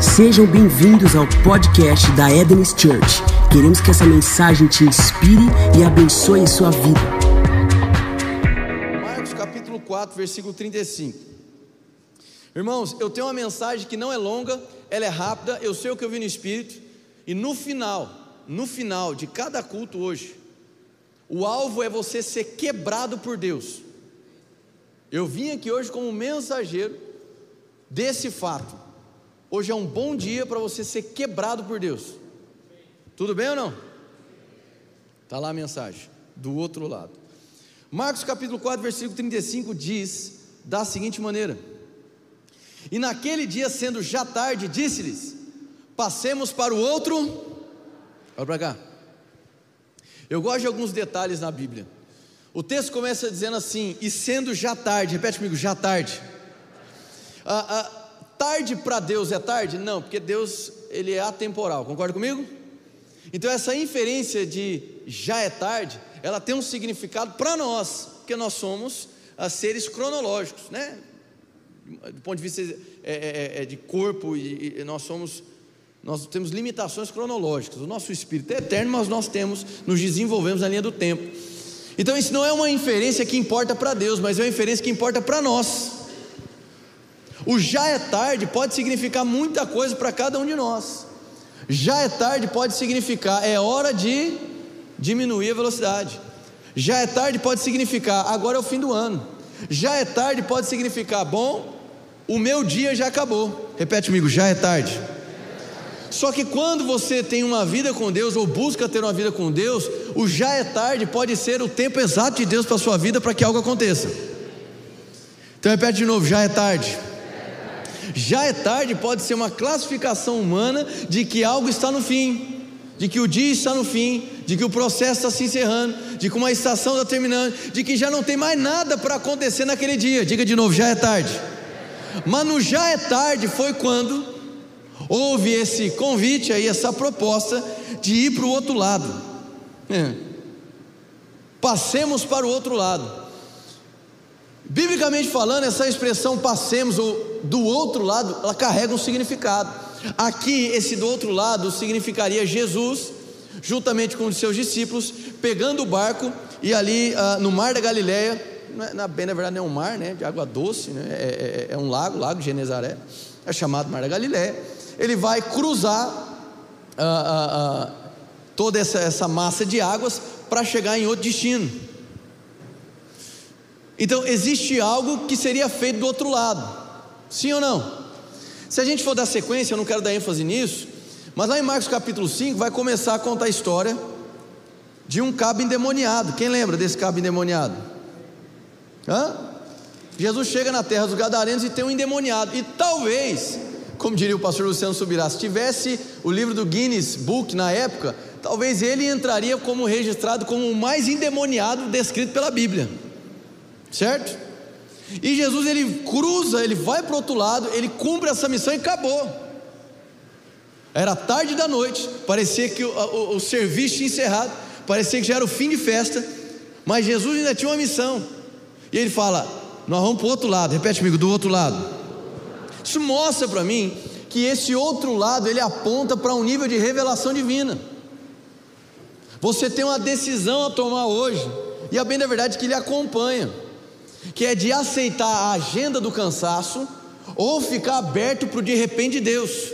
Sejam bem-vindos ao podcast da Eden's Church. Queremos que essa mensagem te inspire e abençoe sua vida. Marcos capítulo 4, versículo 35. Irmãos, eu tenho uma mensagem que não é longa, ela é rápida, eu sei o que eu vi no Espírito, e no final, no final de cada culto hoje, o alvo é você ser quebrado por Deus. Eu vim aqui hoje como mensageiro desse fato. Hoje é um bom dia para você ser quebrado por Deus. Tudo bem ou não? Está lá a mensagem, do outro lado. Marcos capítulo 4, versículo 35 diz da seguinte maneira: E naquele dia, sendo já tarde, disse-lhes: Passemos para o outro. Olha para cá. Eu gosto de alguns detalhes na Bíblia. O texto começa dizendo assim: E sendo já tarde, repete comigo, já tarde. Ah, ah, tarde para Deus é tarde? Não, porque Deus ele é atemporal, concorda comigo? Então essa inferência de já é tarde, ela tem um significado para nós, porque nós somos ah, seres cronológicos, né? Do ponto de vista é, é, é, de corpo e, nós somos nós temos limitações cronológicas. O nosso espírito é eterno, mas nós temos, nos desenvolvemos na linha do tempo. Então isso não é uma inferência que importa para Deus, mas é uma inferência que importa para nós. O já é tarde pode significar muita coisa para cada um de nós. Já é tarde pode significar é hora de diminuir a velocidade. Já é tarde pode significar agora é o fim do ano. Já é tarde pode significar bom, o meu dia já acabou. Repete comigo, já é tarde. Só que quando você tem uma vida com Deus ou busca ter uma vida com Deus, o já é tarde pode ser o tempo exato de Deus para a sua vida para que algo aconteça. Então repete de novo, já é tarde. Já é tarde pode ser uma classificação humana de que algo está no fim, de que o dia está no fim, de que o processo está se encerrando, de que uma estação está terminando, de que já não tem mais nada para acontecer naquele dia. Diga de novo, já é tarde. Mas no já é tarde foi quando houve esse convite aí, essa proposta de ir para o outro lado. É. Passemos para o outro lado. Biblicamente falando, essa expressão passemos ou do outro lado, ela carrega um significado. Aqui, esse do outro lado significaria Jesus, juntamente com os seus discípulos, pegando o barco e ali uh, no mar da Galileia, na, é, bem na verdade não é um mar, né, de água doce, né, é, é, é um lago, lago de Genezaré, é chamado Mar da Galileia. Ele vai cruzar uh, uh, toda essa, essa massa de águas para chegar em outro destino. Então existe algo que seria feito do outro lado, sim ou não? Se a gente for dar sequência, eu não quero dar ênfase nisso, mas lá em Marcos capítulo 5 vai começar a contar a história de um cabo endemoniado. Quem lembra desse cabo endemoniado? Hã? Jesus chega na terra dos Gadarenos e tem um endemoniado, e talvez, como diria o pastor Luciano Subirá, se tivesse o livro do Guinness Book na época, talvez ele entraria como registrado como o mais endemoniado descrito pela Bíblia certo? E Jesus ele cruza, ele vai para o outro lado, ele cumpre essa missão e acabou. Era tarde da noite, parecia que o, o, o serviço tinha encerrado, parecia que já era o fim de festa, mas Jesus ainda tinha uma missão. E ele fala: Nós vamos para o outro lado, repete comigo, do outro lado. Isso mostra para mim que esse outro lado ele aponta para um nível de revelação divina. Você tem uma decisão a tomar hoje, e a bem da verdade é que ele acompanha que é de aceitar a agenda do cansaço ou ficar aberto para o de repente de Deus.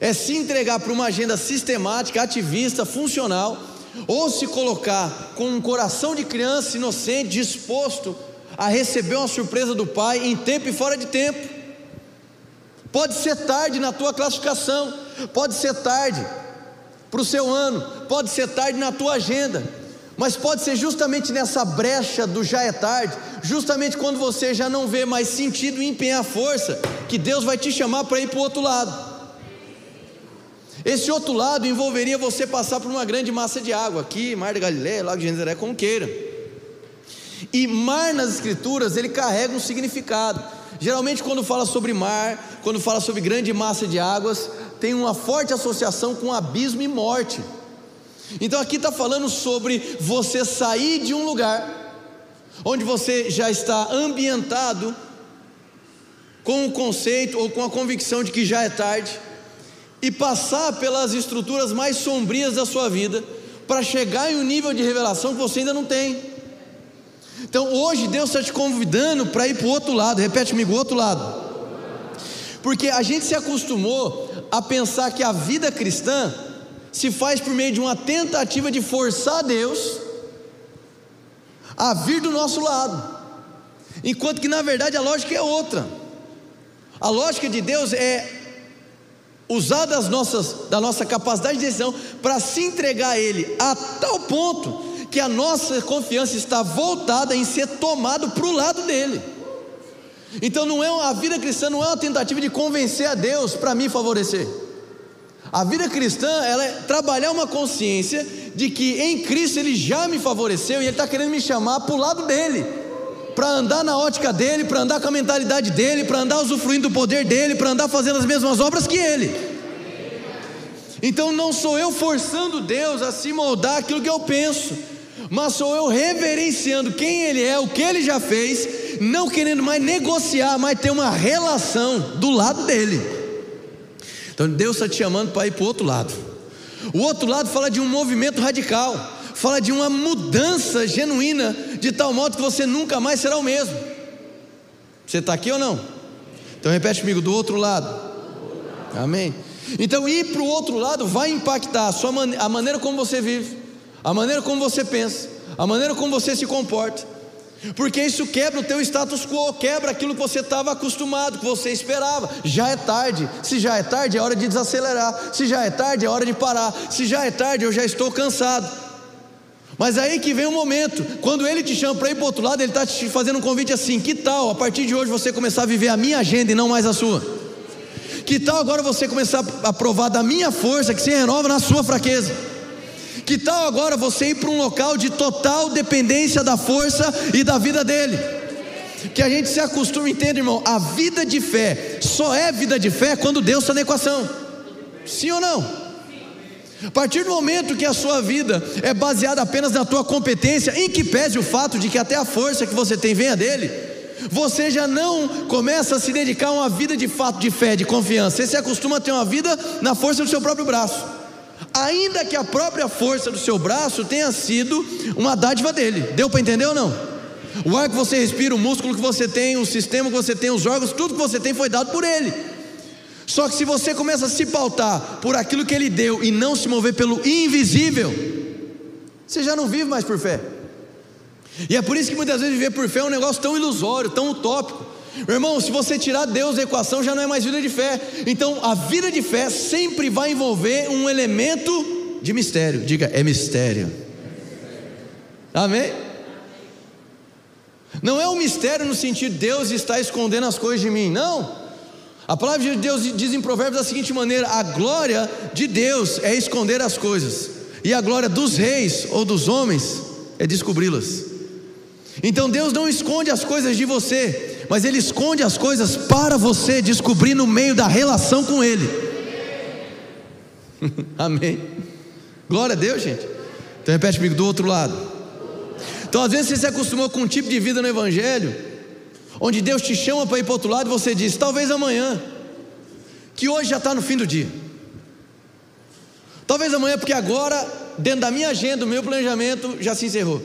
É se entregar para uma agenda sistemática, ativista, funcional, ou se colocar com um coração de criança inocente, disposto a receber uma surpresa do Pai em tempo e fora de tempo. Pode ser tarde na tua classificação, pode ser tarde para o seu ano, pode ser tarde na tua agenda, mas pode ser justamente nessa brecha do já é tarde, justamente quando você já não vê mais sentido em empenhar força, que Deus vai te chamar para ir para o outro lado. Esse outro lado envolveria você passar por uma grande massa de água, aqui, Mar da Galileia, Lago de Genezaré, como queira. E mar nas escrituras, ele carrega um significado. Geralmente quando fala sobre mar, quando fala sobre grande massa de águas, tem uma forte associação com abismo e morte. Então aqui está falando sobre você sair de um lugar onde você já está ambientado com o conceito ou com a convicção de que já é tarde e passar pelas estruturas mais sombrias da sua vida para chegar em um nível de revelação que você ainda não tem. Então hoje Deus está te convidando para ir para o outro lado, repete comigo, o outro lado. Porque a gente se acostumou a pensar que a vida cristã se faz por meio de uma tentativa de forçar Deus a vir do nosso lado, enquanto que na verdade a lógica é outra. A lógica de Deus é usar das nossas, da nossa capacidade de decisão para se entregar a Ele a tal ponto que a nossa confiança está voltada em ser tomado para o lado dele. Então não é a vida cristã não é uma tentativa de convencer a Deus para me favorecer. A vida cristã ela é trabalhar uma consciência de que em Cristo Ele já me favoreceu e Ele está querendo me chamar para o lado dele, para andar na ótica dele, para andar com a mentalidade dele, para andar usufruindo do poder dele, para andar fazendo as mesmas obras que Ele. Então não sou eu forçando Deus a se moldar aquilo que eu penso, mas sou eu reverenciando quem Ele é, o que Ele já fez, não querendo mais negociar, mas ter uma relação do lado dele. Então Deus está te chamando para ir para o outro lado. O outro lado fala de um movimento radical, fala de uma mudança genuína, de tal modo que você nunca mais será o mesmo. Você está aqui ou não? Então repete comigo, do outro lado. Amém. Então ir para o outro lado vai impactar a, sua man a maneira como você vive, a maneira como você pensa, a maneira como você se comporta, porque isso quebra o teu status quo, quebra aquilo que você estava acostumado, que você esperava. Já é tarde. Se já é tarde, é hora de desacelerar. Se já é tarde, é hora de parar. Se já é tarde, eu já estou cansado. Mas aí que vem o momento, quando ele te chama para ir para outro lado, ele está te fazendo um convite assim: que tal a partir de hoje você começar a viver a minha agenda e não mais a sua? Que tal agora você começar a provar da minha força que se renova na sua fraqueza? Que tal agora você ir para um local de total dependência da força e da vida dele? Que a gente se acostuma, entende, irmão? A vida de fé só é vida de fé quando Deus está na equação. Sim ou não? A partir do momento que a sua vida é baseada apenas na tua competência, em que pese o fato de que até a força que você tem venha dele, você já não começa a se dedicar a uma vida de fato de fé, de confiança. Você se acostuma a ter uma vida na força do seu próprio braço ainda que a própria força do seu braço tenha sido uma dádiva dele. Deu para entender ou não? O ar que você respira, o músculo que você tem, o sistema que você tem, os órgãos, tudo que você tem foi dado por ele. Só que se você começa a se pautar por aquilo que ele deu e não se mover pelo invisível, você já não vive mais por fé. E é por isso que muitas vezes viver por fé é um negócio tão ilusório, tão utópico. Meu irmão, se você tirar Deus da equação, já não é mais vida de fé. Então, a vida de fé sempre vai envolver um elemento de mistério. Diga, é mistério. Amém? Não é um mistério no sentido de Deus está escondendo as coisas de mim, não. A palavra de Deus diz em Provérbios da seguinte maneira: a glória de Deus é esconder as coisas, e a glória dos reis ou dos homens é descobri-las. Então Deus não esconde as coisas de você, mas Ele esconde as coisas para você descobrir no meio da relação com Ele. Amém. Glória a Deus, gente. Então repete comigo do outro lado. Então às vezes você se acostumou com um tipo de vida no Evangelho, onde Deus te chama para ir para o outro lado e você diz, talvez amanhã, que hoje já está no fim do dia. Talvez amanhã, porque agora, dentro da minha agenda, o meu planejamento já se encerrou.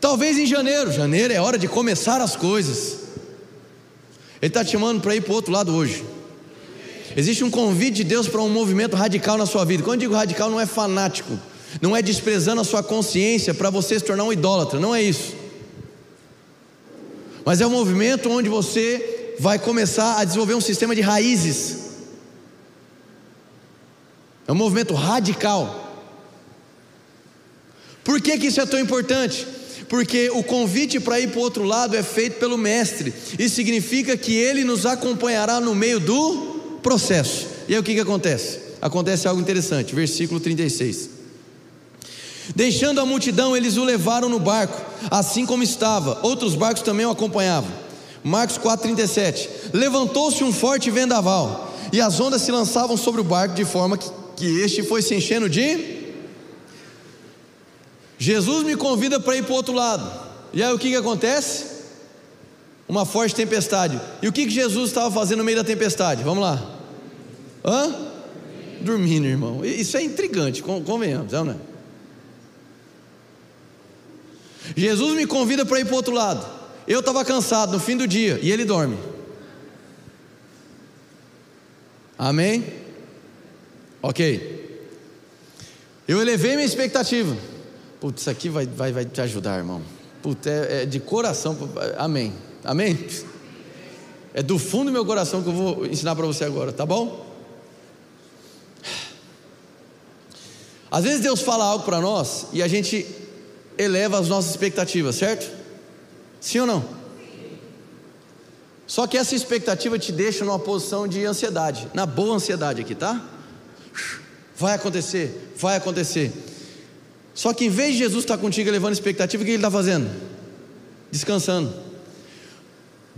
Talvez em janeiro, janeiro é hora de começar as coisas. Ele está te chamando para ir para o outro lado hoje. Existe um convite de Deus para um movimento radical na sua vida. Quando eu digo radical, não é fanático, não é desprezando a sua consciência para você se tornar um idólatra, não é isso. Mas é um movimento onde você vai começar a desenvolver um sistema de raízes. É um movimento radical. Por que, que isso é tão importante? Porque o convite para ir para o outro lado é feito pelo Mestre, isso significa que ele nos acompanhará no meio do processo. E aí o que, que acontece? Acontece algo interessante, versículo 36. Deixando a multidão, eles o levaram no barco, assim como estava, outros barcos também o acompanhavam. Marcos 4,37: Levantou-se um forte vendaval, e as ondas se lançavam sobre o barco, de forma que, que este foi se enchendo de Jesus me convida para ir para o outro lado. E aí o que, que acontece? uma forte tempestade. E o que, que Jesus estava fazendo no meio da tempestade? Vamos lá. Hã? Dormindo, irmão. Isso é intrigante, convenhamos, não é? Jesus me convida para ir para o outro lado. Eu estava cansado no fim do dia e ele dorme. Amém? Ok. Eu elevei minha expectativa. Putz, isso aqui vai, vai, vai te ajudar, irmão. Putz, é, é de coração. Amém. Amém? É do fundo do meu coração que eu vou ensinar para você agora, tá bom? Às vezes Deus fala algo para nós e a gente eleva as nossas expectativas, certo? Sim ou não? Só que essa expectativa te deixa numa posição de ansiedade, na boa ansiedade aqui, tá? Vai acontecer, vai acontecer. Só que em vez de Jesus estar contigo elevando expectativa, o que ele está fazendo? Descansando.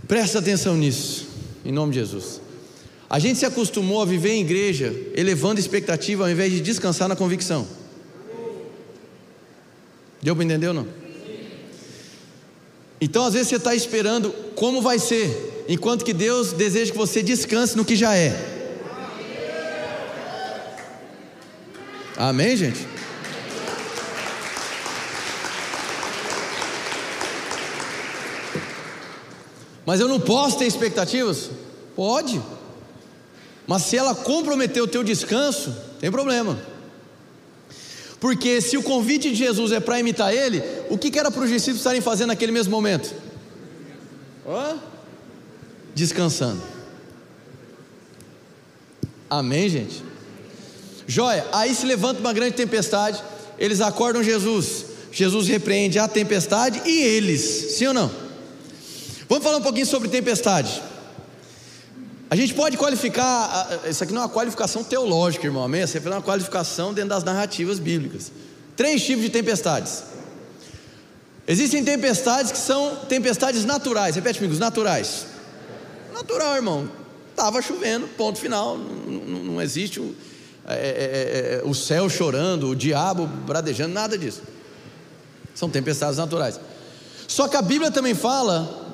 Presta atenção nisso, em nome de Jesus. A gente se acostumou a viver em igreja elevando expectativa ao invés de descansar na convicção. Deu para entender ou não? Então, às vezes, você está esperando como vai ser, enquanto que Deus deseja que você descanse no que já é. Amém, gente? Mas eu não posso ter expectativas? Pode. Mas se ela comprometer o teu descanso, tem problema. Porque se o convite de Jesus é para imitar ele, o que, que era para os discípulos estarem fazendo naquele mesmo momento? Hã? Descansando. Amém, gente? Joia, aí se levanta uma grande tempestade, eles acordam Jesus, Jesus repreende a tempestade e eles, sim ou não? Vamos falar um pouquinho sobre tempestade. A gente pode qualificar, isso aqui não é uma qualificação teológica, irmão, amém? Isso é uma qualificação dentro das narrativas bíblicas. Três tipos de tempestades. Existem tempestades que são tempestades naturais, repete comigo, naturais. Natural, irmão. Estava chovendo, ponto final. Não, não existe o, é, é, é, é, o céu chorando, o diabo bradejando, nada disso. São tempestades naturais. Só que a Bíblia também fala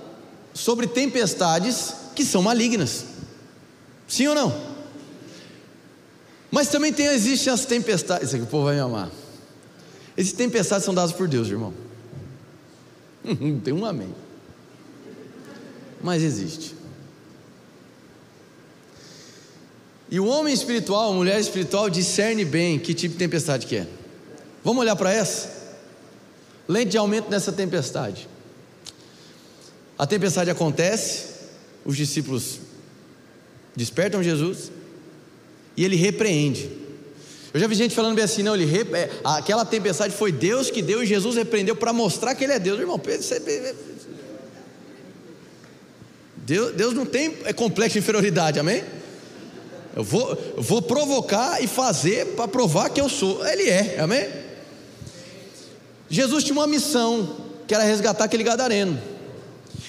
sobre tempestades que são malignas. Sim ou não? Mas também tem, existem as tempestades. Isso aqui o povo vai me amar. Essas tempestades são dadas por Deus, irmão. tem um amém. Mas existe. E o homem espiritual, a mulher espiritual, discerne bem que tipo de tempestade que é. Vamos olhar para essa? Lente de aumento nessa tempestade. A tempestade acontece, os discípulos despertam Jesus e ele repreende. Eu já vi gente falando bem assim, não, ele rep... É, aquela tempestade foi Deus que deu e Jesus repreendeu para mostrar que ele é Deus, irmão. Deus, Deus não tem é complexo de inferioridade, amém? Eu vou, eu vou provocar e fazer para provar que eu sou. Ele é, amém? Jesus tinha uma missão, que era resgatar aquele gadareno.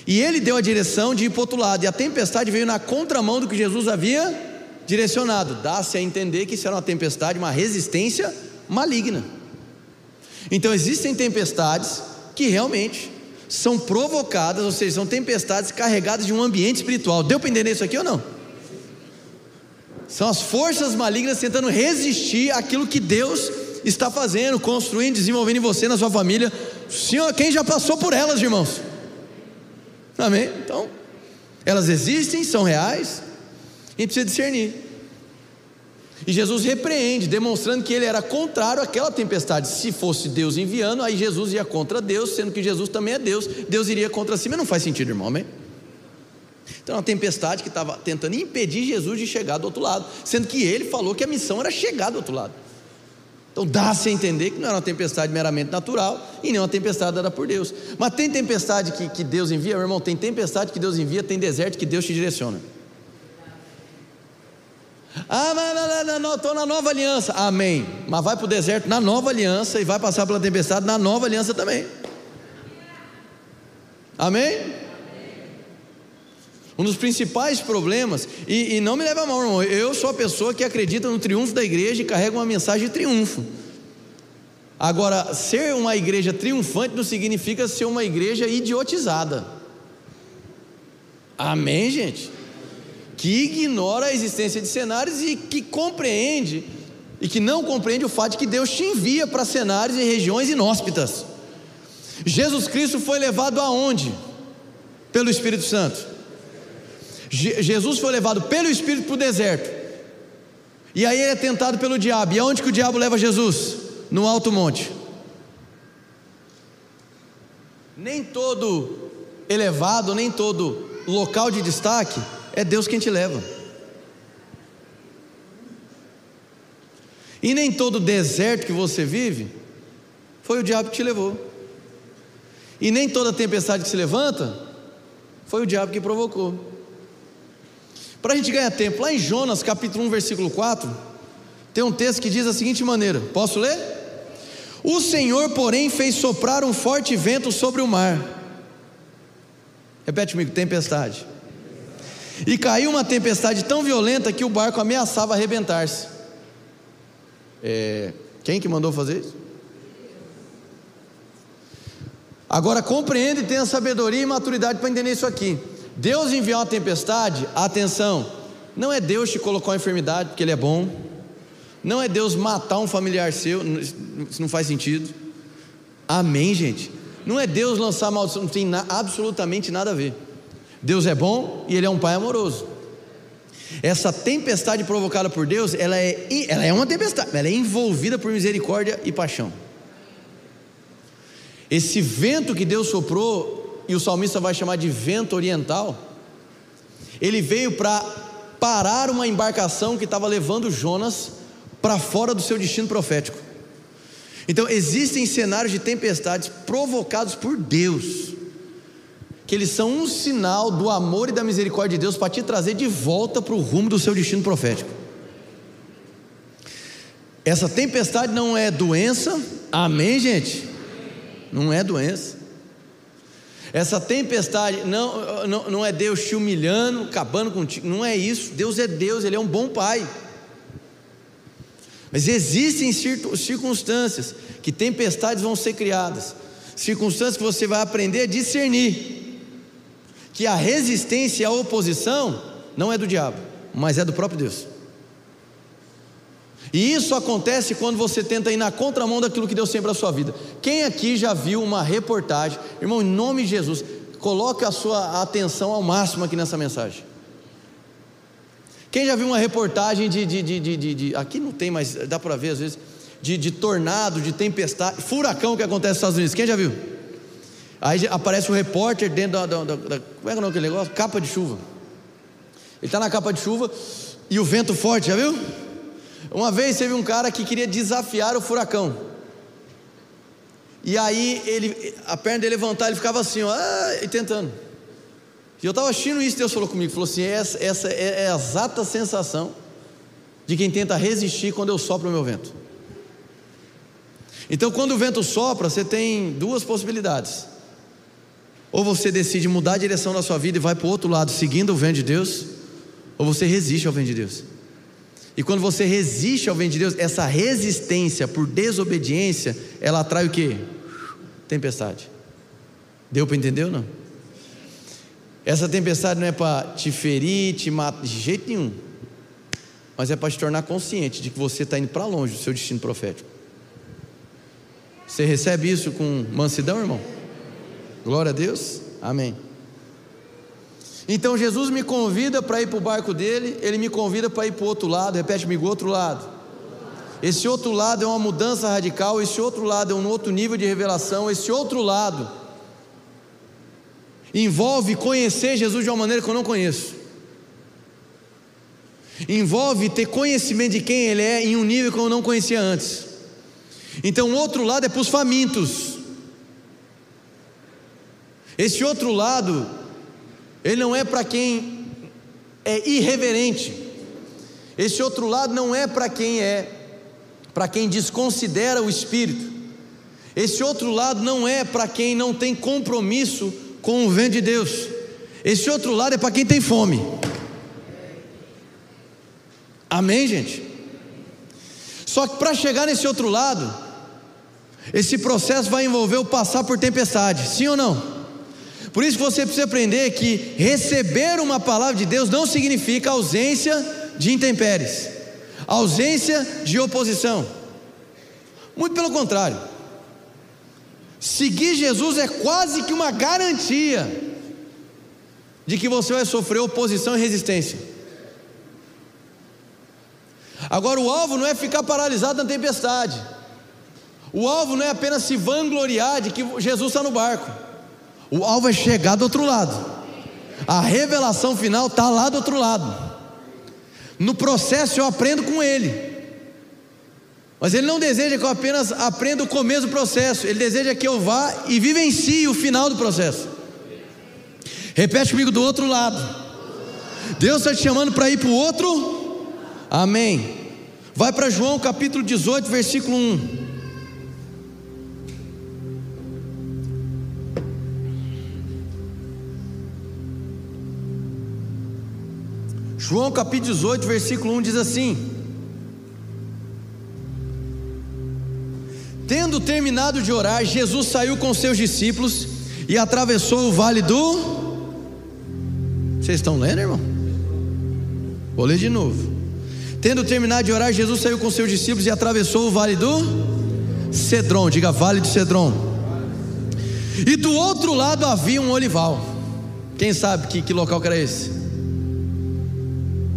E ele deu a direção de ir para outro lado, e a tempestade veio na contramão do que Jesus havia direcionado. Dá-se a entender que isso era uma tempestade, uma resistência maligna. Então existem tempestades que realmente são provocadas, ou seja, são tempestades carregadas de um ambiente espiritual. Deu para entender isso aqui ou não? São as forças malignas tentando resistir àquilo que Deus está fazendo, construindo, desenvolvendo em você, na sua família. Senhor, quem já passou por elas, irmãos? Amém? Então, elas existem, são reais, e precisa discernir. E Jesus repreende, demonstrando que ele era contrário àquela tempestade. Se fosse Deus enviando, aí Jesus ia contra Deus, sendo que Jesus também é Deus, Deus iria contra si, mas não faz sentido, irmão, amém? Então, uma tempestade que estava tentando impedir Jesus de chegar do outro lado, sendo que ele falou que a missão era chegar do outro lado. Então dá-se a entender que não era uma tempestade meramente natural e nem uma tempestade dada por Deus. Mas tem tempestade que, que Deus envia, meu irmão, tem tempestade que Deus envia, tem deserto que Deus te direciona. Ah, mas estou na nova aliança. Amém. Mas vai para o deserto na nova aliança e vai passar pela tempestade na nova aliança também. Amém? Um dos principais problemas, e, e não me leva a mal, irmão, eu sou a pessoa que acredita no triunfo da igreja e carrega uma mensagem de triunfo. Agora, ser uma igreja triunfante não significa ser uma igreja idiotizada. Amém, gente? Que ignora a existência de cenários e que compreende e que não compreende o fato de que Deus te envia para cenários e regiões inóspitas. Jesus Cristo foi levado aonde? Pelo Espírito Santo. Je Jesus foi levado pelo Espírito para o deserto. E aí ele é tentado pelo diabo. E aonde que o diabo leva Jesus? No alto monte. Nem todo elevado, nem todo local de destaque é Deus quem te leva. E nem todo deserto que você vive foi o diabo que te levou. E nem toda tempestade que se levanta foi o diabo que provocou. Para a gente ganhar tempo, lá em Jonas capítulo 1, versículo 4, tem um texto que diz da seguinte maneira: posso ler? O Senhor, porém, fez soprar um forte vento sobre o mar. Repete comigo: tempestade. E caiu uma tempestade tão violenta que o barco ameaçava arrebentar-se. É, quem que mandou fazer isso? Agora compreende e tenha sabedoria e maturidade para entender isso aqui. Deus enviar uma tempestade, atenção, não é Deus te colocar uma enfermidade porque Ele é bom, não é Deus matar um familiar seu, isso não faz sentido. Amém, gente? Não é Deus lançar maldição, não tem na, absolutamente nada a ver. Deus é bom e Ele é um Pai amoroso. Essa tempestade provocada por Deus, ela é, ela é uma tempestade, ela é envolvida por misericórdia e paixão. Esse vento que Deus soprou, e o salmista vai chamar de vento oriental, ele veio para parar uma embarcação que estava levando Jonas para fora do seu destino profético. Então, existem cenários de tempestades provocados por Deus que eles são um sinal do amor e da misericórdia de Deus para te trazer de volta para o rumo do seu destino profético. Essa tempestade não é doença, amém, gente? Não é doença. Essa tempestade não, não, não é Deus te humilhando, acabando contigo, não é isso. Deus é Deus, Ele é um bom Pai. Mas existem circunstâncias que tempestades vão ser criadas, circunstâncias que você vai aprender a discernir que a resistência a oposição não é do diabo, mas é do próprio Deus. E isso acontece quando você tenta ir na contramão daquilo que Deus tem para a sua vida. Quem aqui já viu uma reportagem, irmão, em nome de Jesus, coloque a sua atenção ao máximo aqui nessa mensagem. Quem já viu uma reportagem de, de, de, de, de aqui não tem, mas dá para ver às vezes, de, tornado, de tempestade, furacão que acontece nos Estados Unidos. Quem já viu? Aí aparece o repórter dentro da, da, da, da Como é que é aquele negócio? Capa de chuva. Ele está na capa de chuva e o vento forte, já viu? Uma vez teve um cara que queria desafiar o furacão. E aí ele, a perna dele levantar, ele ficava assim, ó, ah, e tentando. E eu estava assistindo isso, Deus falou comigo, falou assim: essa, essa é, é a exata sensação de quem tenta resistir quando eu sopro o meu vento. Então, quando o vento sopra, você tem duas possibilidades. Ou você decide mudar a direção da sua vida e vai para o outro lado, seguindo o vento de Deus, ou você resiste ao vento de Deus. E quando você resiste ao vento de Deus, essa resistência por desobediência, ela atrai o que? Tempestade. Deu para entender ou não? Essa tempestade não é para te ferir, te matar, de jeito nenhum. Mas é para te tornar consciente de que você está indo para longe do seu destino profético. Você recebe isso com mansidão, irmão? Glória a Deus. Amém. Então Jesus me convida para ir para o barco dele, ele me convida para ir para o outro lado, repete comigo, outro lado. Esse outro lado é uma mudança radical, esse outro lado é um outro nível de revelação, esse outro lado envolve conhecer Jesus de uma maneira que eu não conheço. Envolve ter conhecimento de quem ele é em um nível que eu não conhecia antes. Então, o outro lado é para os famintos. Esse outro lado, ele não é para quem é irreverente. Esse outro lado não é para quem é para quem desconsidera o espírito. Esse outro lado não é para quem não tem compromisso com o vento de Deus. Esse outro lado é para quem tem fome. Amém, gente? Só que para chegar nesse outro lado, esse processo vai envolver o passar por tempestade, sim ou não? Por isso você precisa aprender que receber uma palavra de Deus não significa ausência de intempéries, ausência de oposição. Muito pelo contrário. Seguir Jesus é quase que uma garantia de que você vai sofrer oposição e resistência. Agora, o alvo não é ficar paralisado na tempestade, o alvo não é apenas se vangloriar de que Jesus está no barco, o alvo é chegar do outro lado, a revelação final está lá do outro lado. No processo eu aprendo com Ele. Mas Ele não deseja que eu apenas aprenda o começo do processo, Ele deseja que eu vá e vivencie o final do processo. Repete comigo do outro lado. Deus está te chamando para ir para o outro. Amém. Vai para João capítulo 18, versículo 1. João capítulo 18, versículo 1 diz assim: Tendo terminado de orar, Jesus saiu com seus discípulos e atravessou o vale do vocês estão lendo, irmão? Vou ler de novo. Tendo terminado de orar, Jesus saiu com seus discípulos e atravessou o vale do Cedron. Diga, vale do Cedron. E do outro lado havia um olival. Quem sabe que, que local que era esse?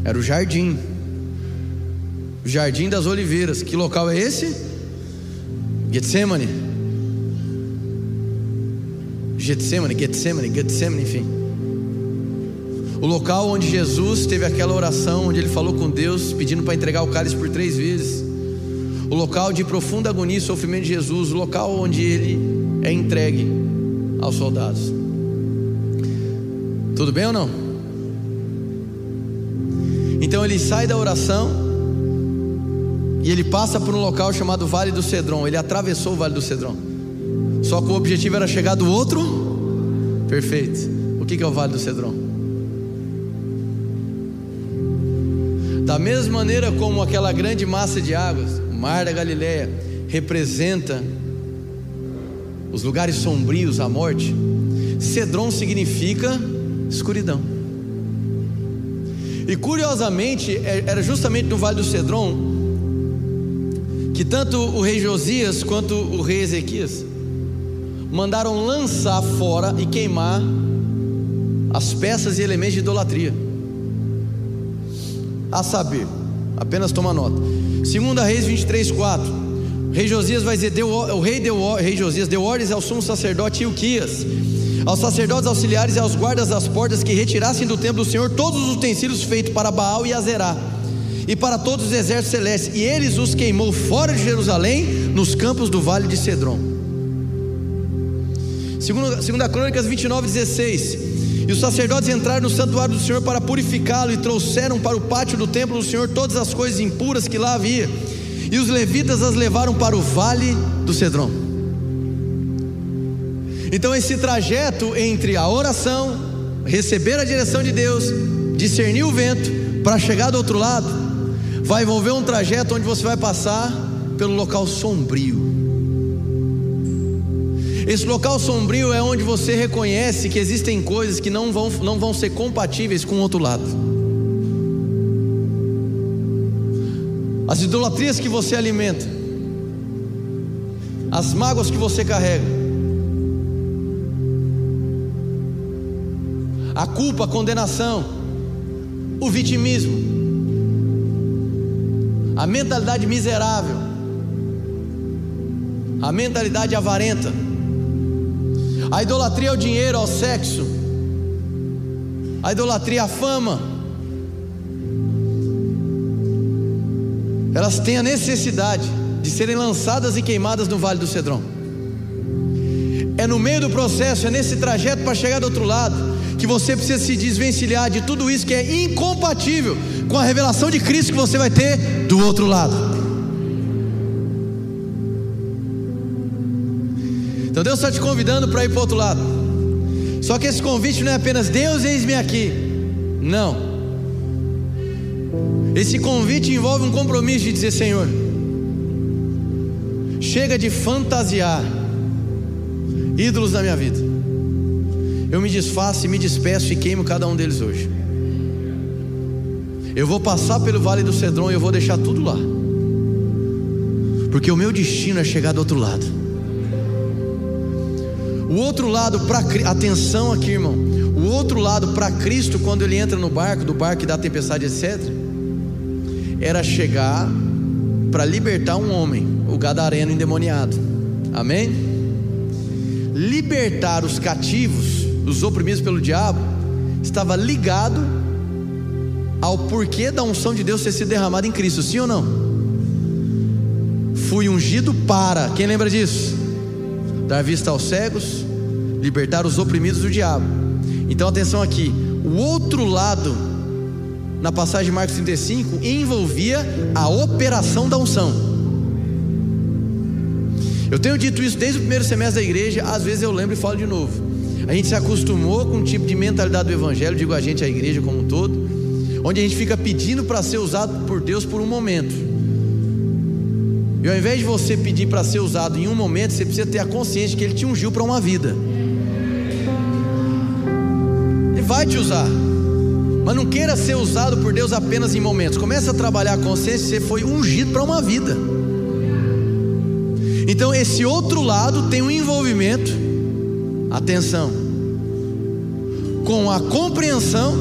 Era o jardim. O jardim das oliveiras. Que local é esse? Getsemane. Getsemane, Getsemane, Getsemane, enfim. O local onde Jesus teve aquela oração, onde ele falou com Deus, pedindo para entregar o cálice por três vezes. O local de profunda agonia e sofrimento de Jesus. O local onde ele é entregue aos soldados. Tudo bem ou não? Então ele sai da oração e ele passa por um local chamado Vale do Cedron. Ele atravessou o Vale do Cedron. Só que o objetivo era chegar do outro. Perfeito. O que é o Vale do Cedron? Da mesma maneira como aquela grande massa de águas, o mar da Galileia, representa os lugares sombrios, a morte, Cedron significa escuridão. E curiosamente, é, era justamente no Vale do Cedron que tanto o rei Josias quanto o rei Ezequias mandaram lançar fora e queimar as peças e elementos de idolatria a saber, apenas toma nota. Segunda Reis 23, 4. Rei Josias vai dizer, deu, o rei, deu, o rei Josias deu ordens ao sumo sacerdote Ilquias, aos sacerdotes auxiliares e aos guardas das portas que retirassem do templo do Senhor todos os utensílios feitos para Baal e Azerá, e para todos os exércitos celestes, e eles os queimou fora de Jerusalém, nos campos do vale de Cedron. Segunda, segunda Crônicas 29, 16. E os sacerdotes entraram no santuário do Senhor para purificá-lo e trouxeram para o pátio do templo do Senhor todas as coisas impuras que lá havia. E os levitas as levaram para o vale do Cedron. Então, esse trajeto entre a oração, receber a direção de Deus, discernir o vento, para chegar do outro lado, vai envolver um trajeto onde você vai passar pelo local sombrio esse local sombrio é onde você reconhece que existem coisas que não vão, não vão ser compatíveis com o outro lado. As idolatrias que você alimenta, as mágoas que você carrega, a culpa, a condenação, o vitimismo, a mentalidade miserável, a mentalidade avarenta, a idolatria ao dinheiro, ao sexo, a idolatria à fama. Elas têm a necessidade de serem lançadas e queimadas no Vale do Cedron. É no meio do processo, é nesse trajeto para chegar do outro lado, que você precisa se desvencilhar de tudo isso que é incompatível com a revelação de Cristo que você vai ter do outro lado. Então Deus está te convidando para ir para o outro lado. Só que esse convite não é apenas Deus, eis-me aqui. Não. Esse convite envolve um compromisso de dizer: Senhor, chega de fantasiar ídolos na minha vida. Eu me desfaço e me despeço e queimo cada um deles hoje. Eu vou passar pelo vale do Cedron e eu vou deixar tudo lá. Porque o meu destino é chegar do outro lado. O outro lado para atenção aqui, irmão. O outro lado para Cristo quando ele entra no barco, do barco que dá tempestade, etc, era chegar para libertar um homem, o gadareno endemoniado. Amém? Libertar os cativos, os oprimidos pelo diabo, estava ligado ao porquê da unção de Deus ter sido derramada em Cristo, sim ou não? Fui ungido para, quem lembra disso? Dar vista aos cegos, libertar os oprimidos do diabo. Então atenção aqui, o outro lado, na passagem de Marcos 35, envolvia a operação da unção. Eu tenho dito isso desde o primeiro semestre da igreja, às vezes eu lembro e falo de novo. A gente se acostumou com um tipo de mentalidade do evangelho, digo a gente, a igreja como um todo, onde a gente fica pedindo para ser usado por Deus por um momento. E ao invés de você pedir para ser usado em um momento, você precisa ter a consciência que Ele te ungiu para uma vida. Ele vai te usar. Mas não queira ser usado por Deus apenas em momentos. Comece a trabalhar a consciência, você foi ungido para uma vida. Então esse outro lado tem um envolvimento, atenção, com a compreensão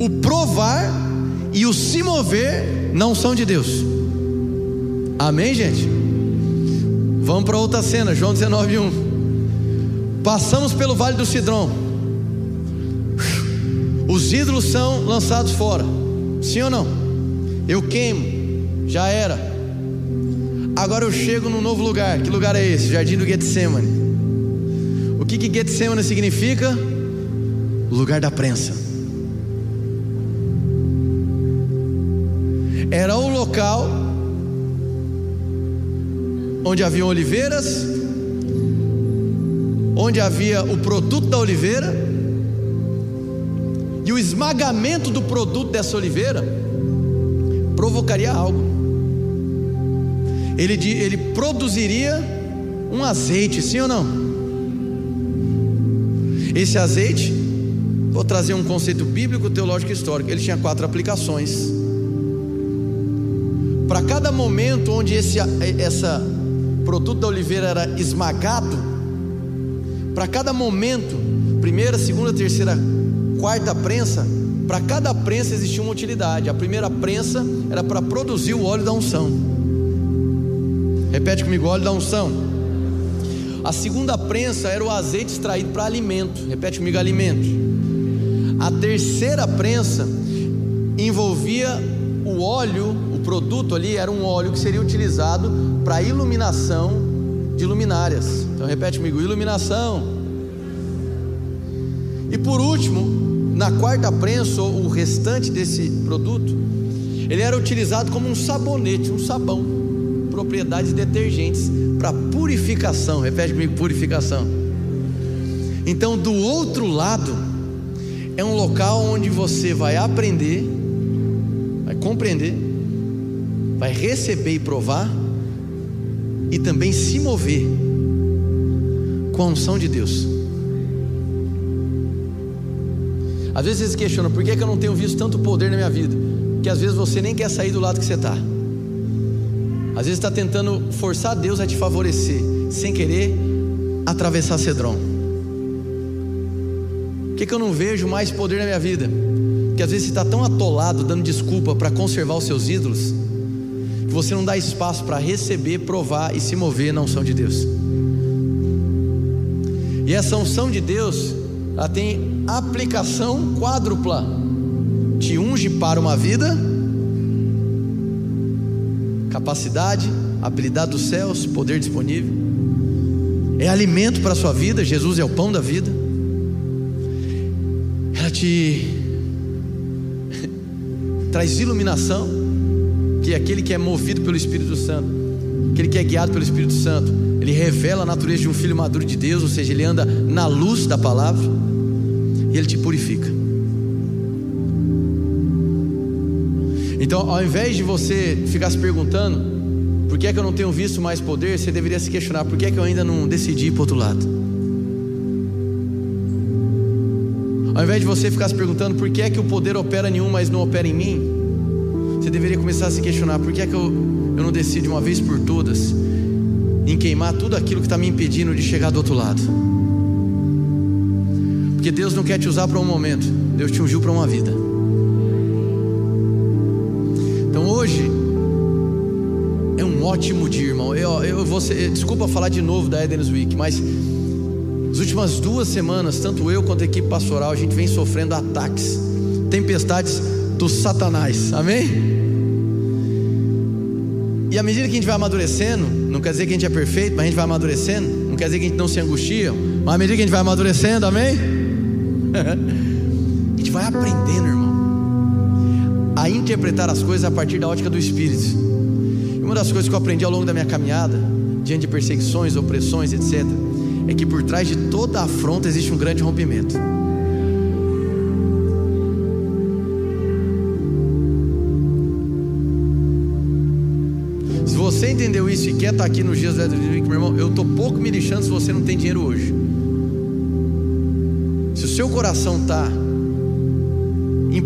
o provar e o se mover não são de Deus. Amém, gente? Vamos para outra cena, João 19, 1. Passamos pelo vale do Cidrão. Os ídolos são lançados fora. Sim ou não? Eu queimo. Já era. Agora eu chego num novo lugar. Que lugar é esse? Jardim do Getsemane. Que que Getsemane significa? Lugar da prensa. era o local onde havia oliveiras, onde havia o produto da oliveira, e o esmagamento do produto dessa oliveira provocaria algo. Ele, ele produziria um azeite, sim ou não? Esse azeite, vou trazer um conceito bíblico, teológico e histórico. Ele tinha quatro aplicações. Para cada momento onde esse essa produto da oliveira era esmagado, para cada momento, primeira, segunda, terceira, quarta prensa, para cada prensa existia uma utilidade. A primeira prensa era para produzir o óleo da unção. Repete comigo, óleo da unção. A segunda prensa era o azeite extraído para alimento. Repete comigo, alimento. A terceira prensa envolvia o óleo produto ali era um óleo que seria utilizado para iluminação de luminárias. Então repete comigo: iluminação. E por último, na quarta prensa, o restante desse produto, ele era utilizado como um sabonete, um sabão, propriedades detergentes para purificação. Repete comigo: purificação. Então, do outro lado, é um local onde você vai aprender, vai compreender vai receber e provar, e também se mover com a unção de Deus. Às vezes você se questiona, por que, que eu não tenho visto tanto poder na minha vida? Que às vezes você nem quer sair do lado que você está. Às vezes está tentando forçar Deus a te favorecer, sem querer atravessar Cedron. Por que, que eu não vejo mais poder na minha vida? Porque às vezes você está tão atolado, dando desculpa para conservar os seus ídolos, que você não dá espaço para receber, provar e se mover na unção de Deus. E essa unção de Deus, ela tem aplicação quádrupla. Te unge para uma vida, capacidade, habilidade dos céus, poder disponível. É alimento para a sua vida, Jesus é o pão da vida. Ela te traz iluminação que aquele que é movido pelo Espírito Santo, aquele que é guiado pelo Espírito Santo, ele revela a natureza de um filho maduro de Deus, ou seja, ele anda na luz da palavra e ele te purifica. Então, ao invés de você ficar se perguntando, por que é que eu não tenho visto mais poder, você deveria se questionar, por que é que eu ainda não decidi ir para outro lado? Ao invés de você ficar se perguntando por que é que o poder opera em um, mas não opera em mim, você deveria começar a se questionar: por que é que eu, eu não decido de uma vez por todas em queimar tudo aquilo que está me impedindo de chegar do outro lado? Porque Deus não quer te usar para um momento, Deus te ungiu para uma vida. Hoje é um ótimo dia, irmão. Eu, eu desculpa falar de novo da Eden's Week, mas as últimas duas semanas, tanto eu quanto a equipe pastoral, a gente vem sofrendo ataques, tempestades do Satanás, amém? E à medida que a gente vai amadurecendo, não quer dizer que a gente é perfeito, mas a gente vai amadurecendo, não quer dizer que a gente não se angustia, mas à medida que a gente vai amadurecendo, amém? a gente vai aprendendo, irmão, a interpretar as coisas a partir da ótica do Espírito. E uma das coisas que eu aprendi ao longo da minha caminhada, diante de perseguições, opressões, etc., é que por trás de toda afronta existe um grande rompimento. Se você entendeu isso e quer estar aqui nos dias do Week, meu irmão, eu estou pouco me lixando se você não tem dinheiro hoje. Se o seu coração está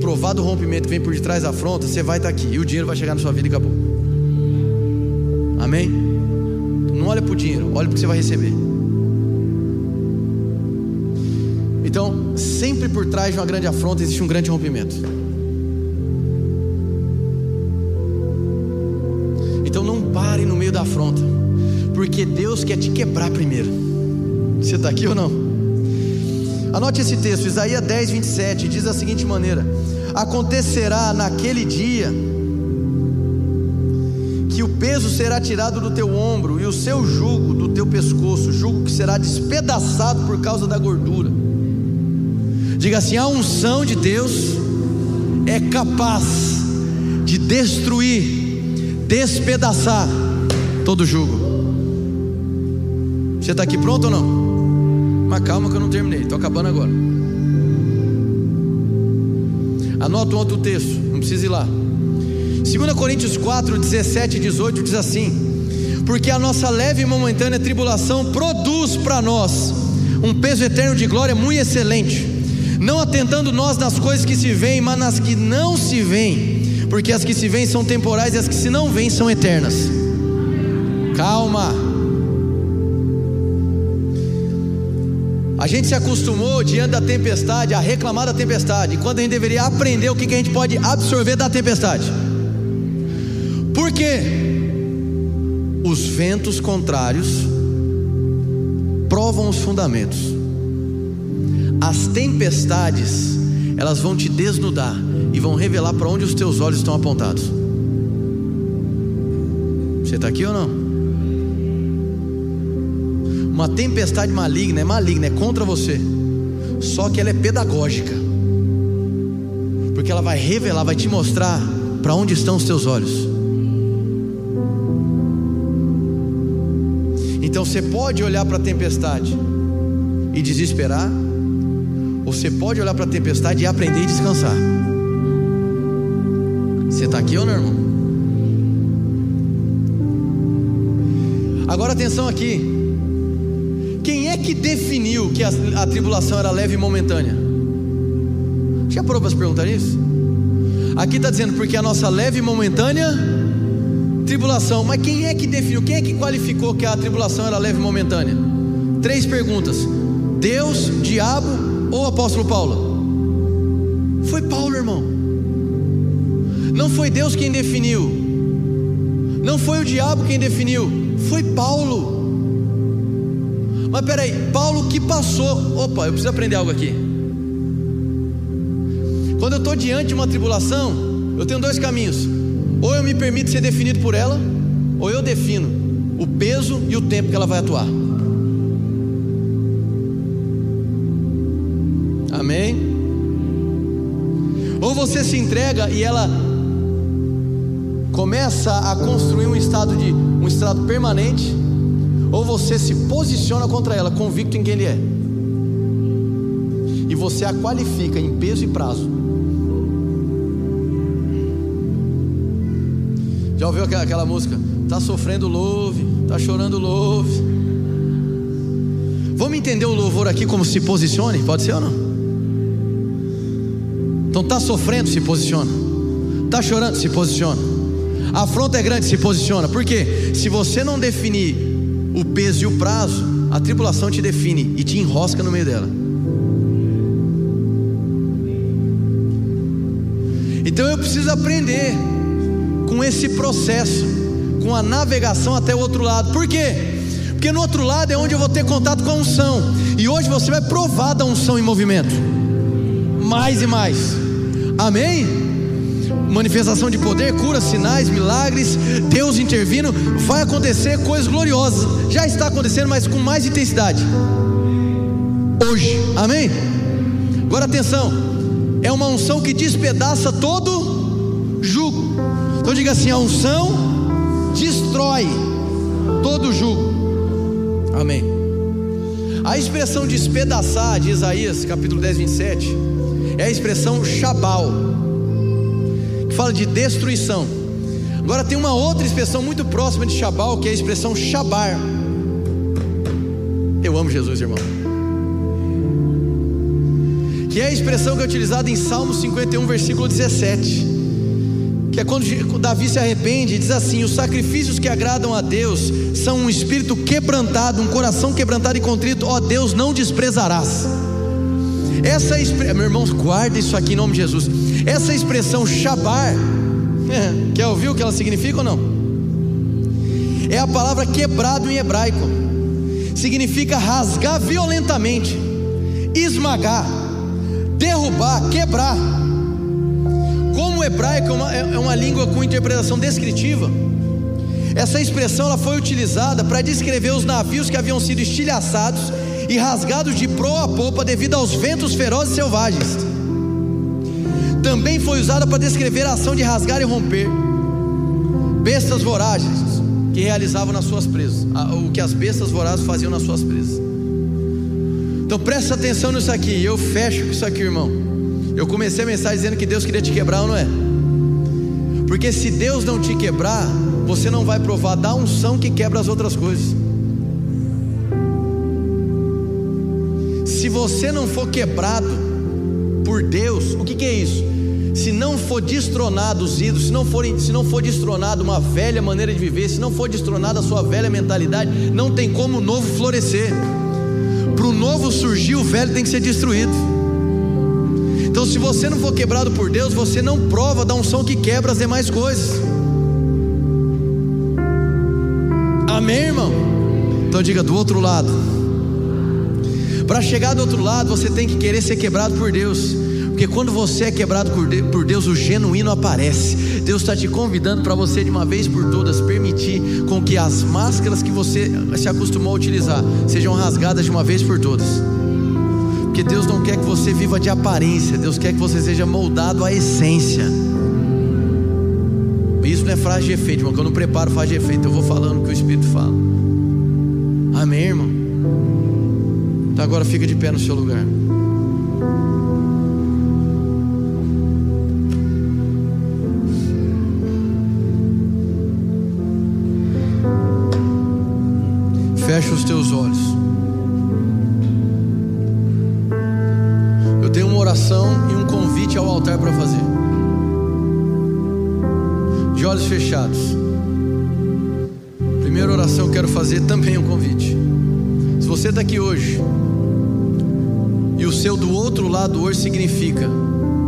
improvado o rompimento que vem por detrás da afronta, você vai estar aqui e o dinheiro vai chegar na sua vida e acabou. Amém? Não olha para o dinheiro, olha para o que você vai receber. Então, sempre por trás de uma grande afronta existe um grande rompimento. Então não pare no meio da afronta, porque Deus quer te quebrar primeiro. Você está aqui ou não? Anote esse texto, Isaías 10, 27, diz da seguinte maneira: Acontecerá naquele dia que o peso será tirado do teu ombro e o seu jugo do teu pescoço, jugo que será despedaçado por causa da gordura Diga assim: a unção de Deus é capaz de destruir, despedaçar todo jugo. Você está aqui pronto ou não? Mas calma que eu não terminei, estou acabando agora. Anota um outro texto, não precisa ir lá. 2 Coríntios 4, 17 e 18 diz assim: Porque a nossa leve e momentânea tribulação produz para nós um peso eterno de glória muito excelente não atentando nós nas coisas que se veem, mas nas que não se veem, porque as que se veem são temporais e as que se não veem são eternas. Calma. A gente se acostumou diante da tempestade a reclamar da tempestade, quando a gente deveria aprender o que a gente pode absorver da tempestade. Por quê? Os ventos contrários provam os fundamentos as tempestades, elas vão te desnudar e vão revelar para onde os teus olhos estão apontados. Você está aqui ou não? Uma tempestade maligna é maligna, é contra você. Só que ela é pedagógica. Porque ela vai revelar, vai te mostrar para onde estão os teus olhos. Então você pode olhar para a tempestade e desesperar, você pode olhar para a tempestade e aprender e descansar. Você está aqui ou não, irmão? Agora atenção aqui. Quem é que definiu que a, a tribulação era leve e momentânea? Já parou para se perguntar isso? Aqui está dizendo porque a nossa leve e momentânea tribulação. Mas quem é que definiu? Quem é que qualificou que a tribulação era leve e momentânea? Três perguntas: Deus, diabo ou apóstolo Paulo? Foi Paulo, irmão. Não foi Deus quem definiu. Não foi o diabo quem definiu. Foi Paulo. Mas peraí, Paulo que passou. Opa, eu preciso aprender algo aqui. Quando eu estou diante de uma tribulação, eu tenho dois caminhos. Ou eu me permito ser definido por ela, ou eu defino o peso e o tempo que ela vai atuar. Amém? Ou você se entrega e ela começa a construir um estado de um estado permanente, ou você se posiciona contra ela, convicto em quem ele é. E você a qualifica em peso e prazo. Já ouviu aquela, aquela música? Tá sofrendo louve, tá chorando louve. Vamos entender o louvor aqui como se posicione? Pode ser ou não? Então tá sofrendo, se posiciona. Tá chorando, se posiciona. A afronta é grande, se posiciona. Por quê? Se você não definir o peso e o prazo, a tribulação te define e te enrosca no meio dela. Então eu preciso aprender com esse processo, com a navegação até o outro lado. Por quê? Porque no outro lado é onde eu vou ter contato com a unção. E hoje você vai provar da unção em movimento. Mais e mais. Amém? Manifestação de poder, cura, sinais, milagres, Deus intervindo, vai acontecer coisas gloriosas. Já está acontecendo, mas com mais intensidade. Hoje. Amém? Agora atenção é uma unção que despedaça todo jugo. Então diga assim: a unção destrói todo jugo. Amém. A expressão despedaçar de Isaías, capítulo 10, 27, é a expressão shabal, que fala de destruição. Agora tem uma outra expressão muito próxima de shabal, que é a expressão shabar. Eu amo Jesus, irmão que é a expressão que é utilizada em Salmo 51, versículo 17, que é quando Davi se arrepende e diz assim: Os sacrifícios que agradam a Deus são um espírito quebrantado, um coração quebrantado e contrito, ó Deus, não desprezarás. Essa expressão, meu irmão, guarda isso aqui em nome de Jesus. Essa expressão shabar, é, quer ouvir o que ela significa ou não? É a palavra quebrado em hebraico, significa rasgar violentamente, esmagar derrubar, quebrar. Como o hebraico é uma, é uma língua com interpretação descritiva, essa expressão ela foi utilizada para descrever os navios que haviam sido estilhaçados e rasgados de proa a popa devido aos ventos ferozes e selvagens. Também foi usada para descrever a ação de rasgar e romper bestas vorazes que realizavam nas suas presas, o que as bestas vorazes faziam nas suas presas. Então presta atenção nisso aqui. Eu fecho com isso aqui, irmão. Eu comecei a mensagem dizendo que Deus queria te quebrar ou não é? Porque se Deus não te quebrar, você não vai provar da unção que quebra as outras coisas. Se você não for quebrado por Deus, o que, que é isso? Se não for destronado os ídolos, se não, for, se não for destronado uma velha maneira de viver, se não for destronada a sua velha mentalidade, não tem como o novo florescer para o novo surgir, o velho tem que ser destruído. Então, se você não for quebrado por Deus, você não prova da unção que quebra as demais coisas. Amém, irmão? Então, diga do outro lado. Para chegar do outro lado, você tem que querer ser quebrado por Deus. Porque quando você é quebrado por Deus, o genuíno aparece. Deus está te convidando para você de uma vez por todas permitir com que as máscaras que você se acostumou a utilizar sejam rasgadas de uma vez por todas. Porque Deus não quer que você viva de aparência, Deus quer que você seja moldado à essência. Isso não é frase de efeito, irmão. Que eu não preparo frase de efeito, eu vou falando o que o Espírito fala. Amém, irmão? Então agora fica de pé no seu lugar. Fecha os teus olhos. Eu tenho uma oração e um convite ao altar para fazer. De olhos fechados. Primeira oração eu quero fazer também um convite. Se você está aqui hoje e o seu do outro lado hoje significa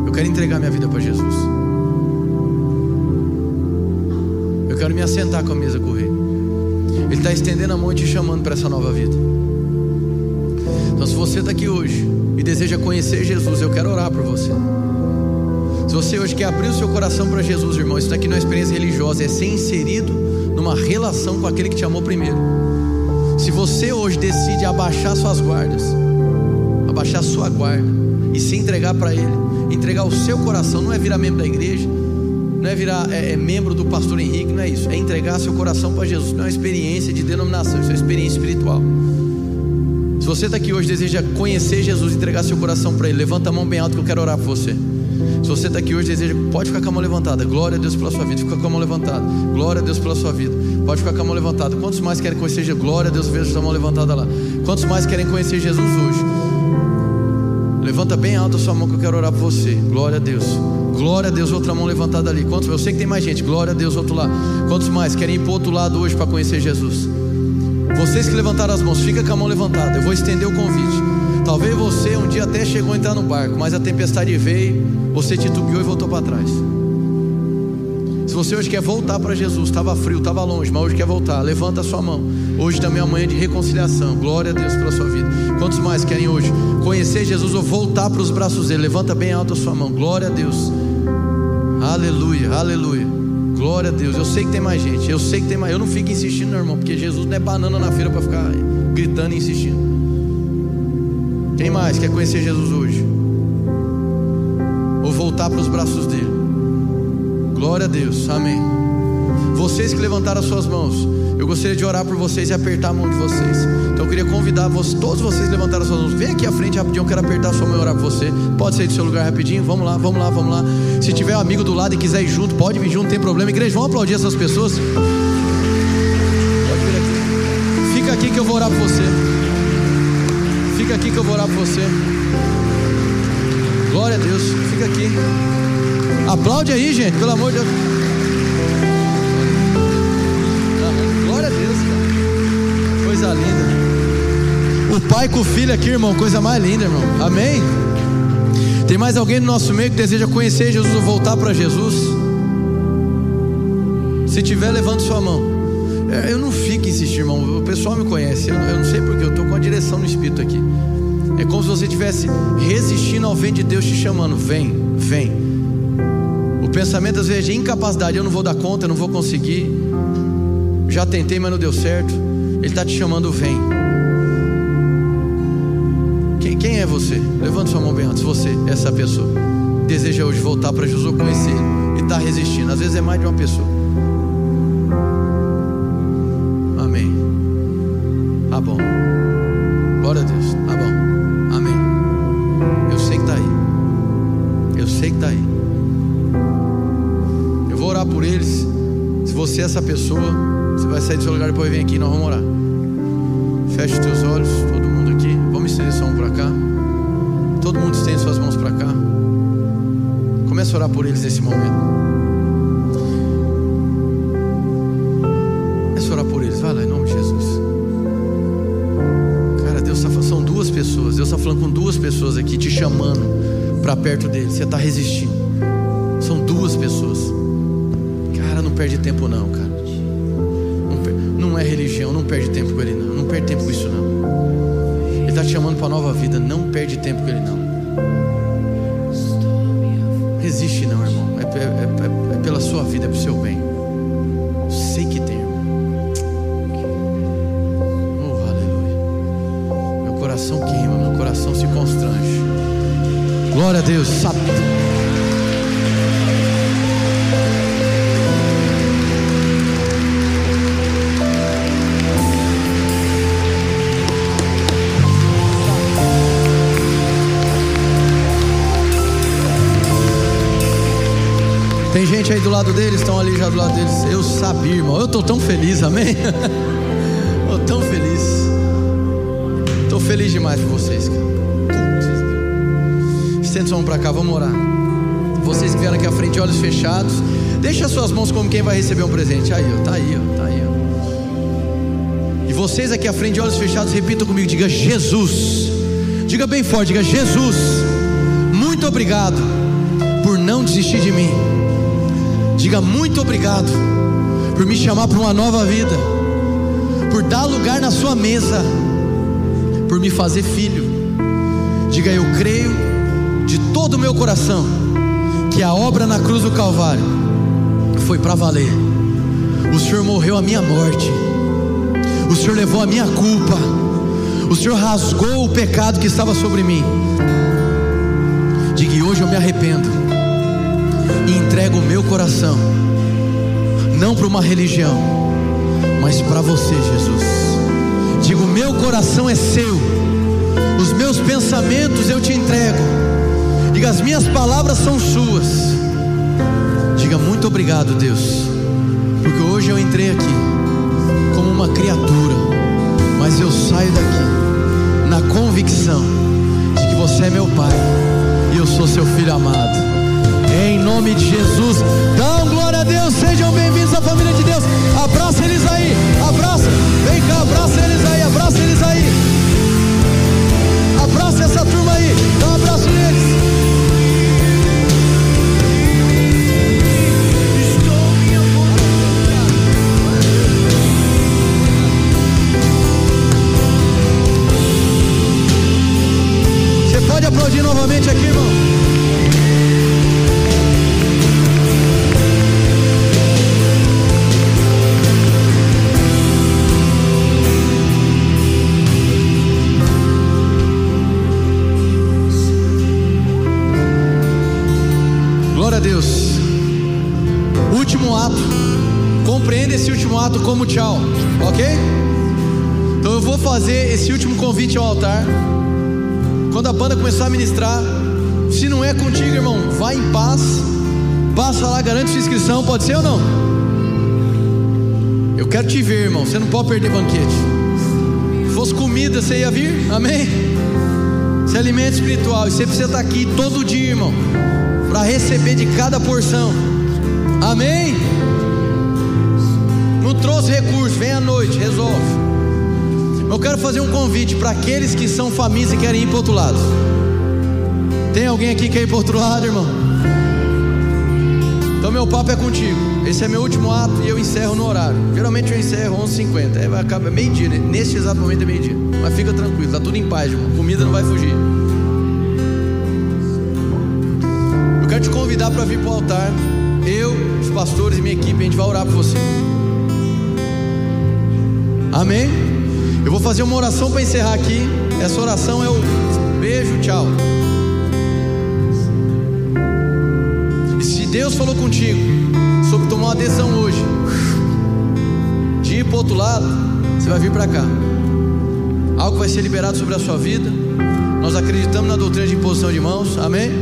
eu quero entregar minha vida para Jesus. Eu quero me assentar com a mesa com ele. Ele está estendendo a mão e te chamando para essa nova vida. Então, se você está aqui hoje e deseja conhecer Jesus, eu quero orar por você. Se você hoje quer abrir o seu coração para Jesus, irmão, isso daqui não é experiência religiosa, é ser inserido numa relação com aquele que te amou primeiro. Se você hoje decide abaixar suas guardas, abaixar sua guarda e se entregar para Ele, entregar o seu coração, não é virar membro da igreja, não é virar é, é membro do pastor Henrique, não é isso. É entregar seu coração para Jesus. Não é uma experiência de denominação, isso é uma experiência espiritual. Se você está aqui hoje deseja conhecer Jesus entregar seu coração para Ele, levanta a mão bem alto que eu quero orar por você. Se você está aqui hoje deseja, pode ficar com a mão levantada. Glória a Deus pela sua vida. Fica com a mão levantada. Glória a Deus pela sua vida. Pode ficar com a mão levantada. Quantos mais querem conhecer Jesus? Glória a Deus, veja sua mão levantada lá. Quantos mais querem conhecer Jesus hoje? Levanta bem alto a sua mão que eu quero orar por você. Glória a Deus. Glória a Deus, outra mão levantada ali. Quantos? Eu sei que tem mais gente. Glória a Deus, outro lado. Quantos mais querem ir para outro lado hoje para conhecer Jesus? Vocês que levantaram as mãos, fica com a mão levantada. Eu vou estender o convite. Talvez você um dia até chegou a entrar no barco, mas a tempestade veio, você titubeou e voltou para trás. Se você hoje quer voltar para Jesus, estava frio, estava longe, mas hoje quer voltar, levanta a sua mão. Hoje também é amanhã de reconciliação. Glória a Deus pela sua vida. Quantos mais querem hoje conhecer Jesus ou voltar para os braços dele? Levanta bem alto a sua mão. Glória a Deus. Aleluia, aleluia. Glória a Deus. Eu sei que tem mais gente. Eu sei que tem mais. Eu não fico insistindo, meu irmão, porque Jesus não é banana na feira para ficar gritando e insistindo. Quem mais quer conhecer Jesus hoje? Ou voltar para os braços dele? Glória a Deus, amém. Vocês que levantaram as suas mãos, eu gostaria de orar por vocês e apertar a mão de vocês. Então eu queria convidar vocês, todos vocês levantaram as suas mãos. Vem aqui à frente rapidinho, eu quero apertar a sua mão e orar por você. Pode sair do seu lugar rapidinho, vamos lá, vamos lá, vamos lá. Se tiver um amigo do lado e quiser ir junto, pode vir junto, não tem problema. Igreja, vamos aplaudir essas pessoas. Pode vir aqui. Fica aqui que eu vou orar por você. Fica aqui que eu vou orar por você. Glória a Deus, fica aqui. Aplaude aí, gente, pelo amor de Deus. Glória a Deus, cara. Coisa linda. O pai com o filho aqui, irmão, coisa mais linda, irmão. Amém? Tem mais alguém no nosso meio que deseja conhecer Jesus ou voltar para Jesus? Se tiver, levante sua mão. É, eu não fico insistindo, irmão. O pessoal me conhece. Eu, não sei porque eu estou com a direção no Espírito aqui. É como se você estivesse resistindo ao vento de Deus te chamando. Vem, vem pensamento às vezes de incapacidade, eu não vou dar conta, eu não vou conseguir. Já tentei, mas não deu certo. Ele está te chamando, vem. Quem, quem é você? Levanta sua mão bem antes. Você, essa pessoa. Deseja hoje voltar para Jesus conhecer e está resistindo. Às vezes é mais de uma pessoa. Pessoa, você vai sair do seu lugar depois vem aqui e nós vamos orar. Feche os teus olhos, todo mundo aqui. Vamos estender sua mão para cá. Todo mundo estende suas mãos para cá. Comece a orar por eles nesse momento. Comece a orar por eles. Vai lá em nome de Jesus. Cara, Deus está são duas pessoas. Deus está falando com duas pessoas aqui, te chamando para perto dele. Você está resistindo. São duas pessoas perde tempo não, cara. Não, é religião, não perde tempo com ele não. Não perde tempo com isso não. Ele está te chamando para nova vida, não perde tempo com ele não. Resiste não, irmão. É, é, é, é pela sua vida, é pro seu bem. Sei que tem, irmão. Oh, aleluia. Meu coração queima, meu coração se constrange. Glória a Deus. Sabe. Gente aí do lado deles, estão ali já do lado deles. Eu sabia, irmão. Eu estou tão feliz, amém? Estou tão feliz. Estou feliz demais por vocês. Estende sua mão para cá, vamos orar. Vocês que vieram aqui à frente, olhos fechados. Deixa suas mãos como quem vai receber um presente. Aí, ó, tá aí, ó, tá aí, ó. E vocês aqui à frente, olhos fechados, repitam comigo, diga Jesus. Diga bem forte, diga Jesus. Muito obrigado por não desistir de mim. Diga muito obrigado por me chamar para uma nova vida, por dar lugar na sua mesa, por me fazer filho. Diga eu creio de todo o meu coração que a obra na cruz do Calvário foi para valer. O Senhor morreu a minha morte. O Senhor levou a minha culpa. O Senhor rasgou o pecado que estava sobre mim. Diga, e hoje eu me arrependo e entrego o meu coração, não para uma religião, mas para você, Jesus. Digo: meu coração é seu, os meus pensamentos eu te entrego. Diga: as minhas palavras são suas. Diga: muito obrigado, Deus, porque hoje eu entrei aqui como uma criatura, mas eu saio daqui na convicção você é meu pai e eu sou seu filho amado. Em nome de Jesus, dão glória a Deus, sejam bem-vindos à família de Deus. Abraça eles aí, abraça, vem cá, abraça eles aí, abraça eles aí. Abraça essa turma aí, dá um abraço neles. Você pode aplaudir novamente aqui, irmão. Como tchau, ok? Então eu vou fazer esse último convite ao altar. Quando a banda começar a ministrar, se não é contigo, irmão, vai em paz. Passa lá, garante sua inscrição, pode ser ou não? Eu quero te ver, irmão. Você não pode perder banquete. Se fosse comida, você ia vir? Amém? Isso é alimento espiritual. E você precisa estar aqui todo dia, irmão. Para receber de cada porção. Amém? Trouxe recurso, vem à noite, resolve. Eu quero fazer um convite para aqueles que são famílias e querem ir para outro lado. Tem alguém aqui que quer ir para outro lado, irmão? Então meu papo é contigo. Esse é meu último ato e eu encerro no horário. Geralmente eu encerro 11h50. É, vai acabar meio-dia, né? Neste exato momento é meio-dia. Mas fica tranquilo, tá tudo em paz, irmão. Comida não vai fugir. Eu quero te convidar para vir para o altar. Eu, os pastores e minha equipe, a gente vai orar por você. Amém? Eu vou fazer uma oração para encerrar aqui. Essa oração é o beijo, tchau. E se Deus falou contigo sobre tomar uma decisão hoje, de ir para o outro lado, você vai vir para cá. Algo vai ser liberado sobre a sua vida. Nós acreditamos na doutrina de imposição de mãos. Amém?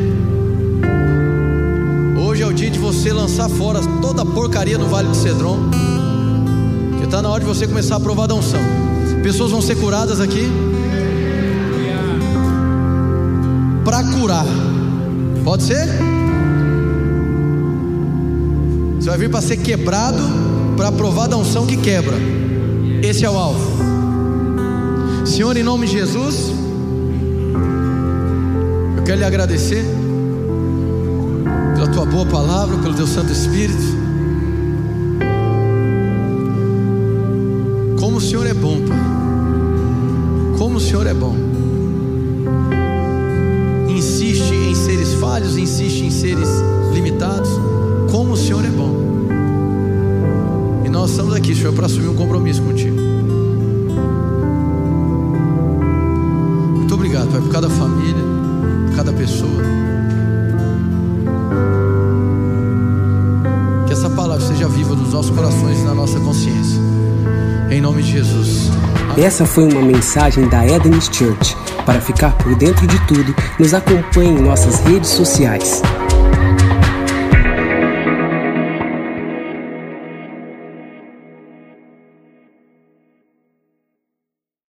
Hoje é o dia de você lançar fora toda a porcaria no Vale do Cedron. Está na hora de você começar a provar da unção. Pessoas vão ser curadas aqui. Para curar. Pode ser? Você vai vir para ser quebrado, para provar da unção que quebra. Esse é o alvo. Senhor, em nome de Jesus, eu quero lhe agradecer pela tua boa palavra, pelo teu Santo Espírito. Como o Senhor é bom. Insiste em seres falhos, insiste em seres limitados. Como o Senhor é bom. E nós estamos aqui, Senhor, para assumir um compromisso contigo. Muito obrigado, Pai, por cada família, por cada pessoa. Que essa palavra seja viva nos nossos corações e na nossa consciência. Em nome de Jesus. Essa foi uma mensagem da Eden's Church. Para ficar por dentro de tudo, nos acompanhe em nossas redes sociais.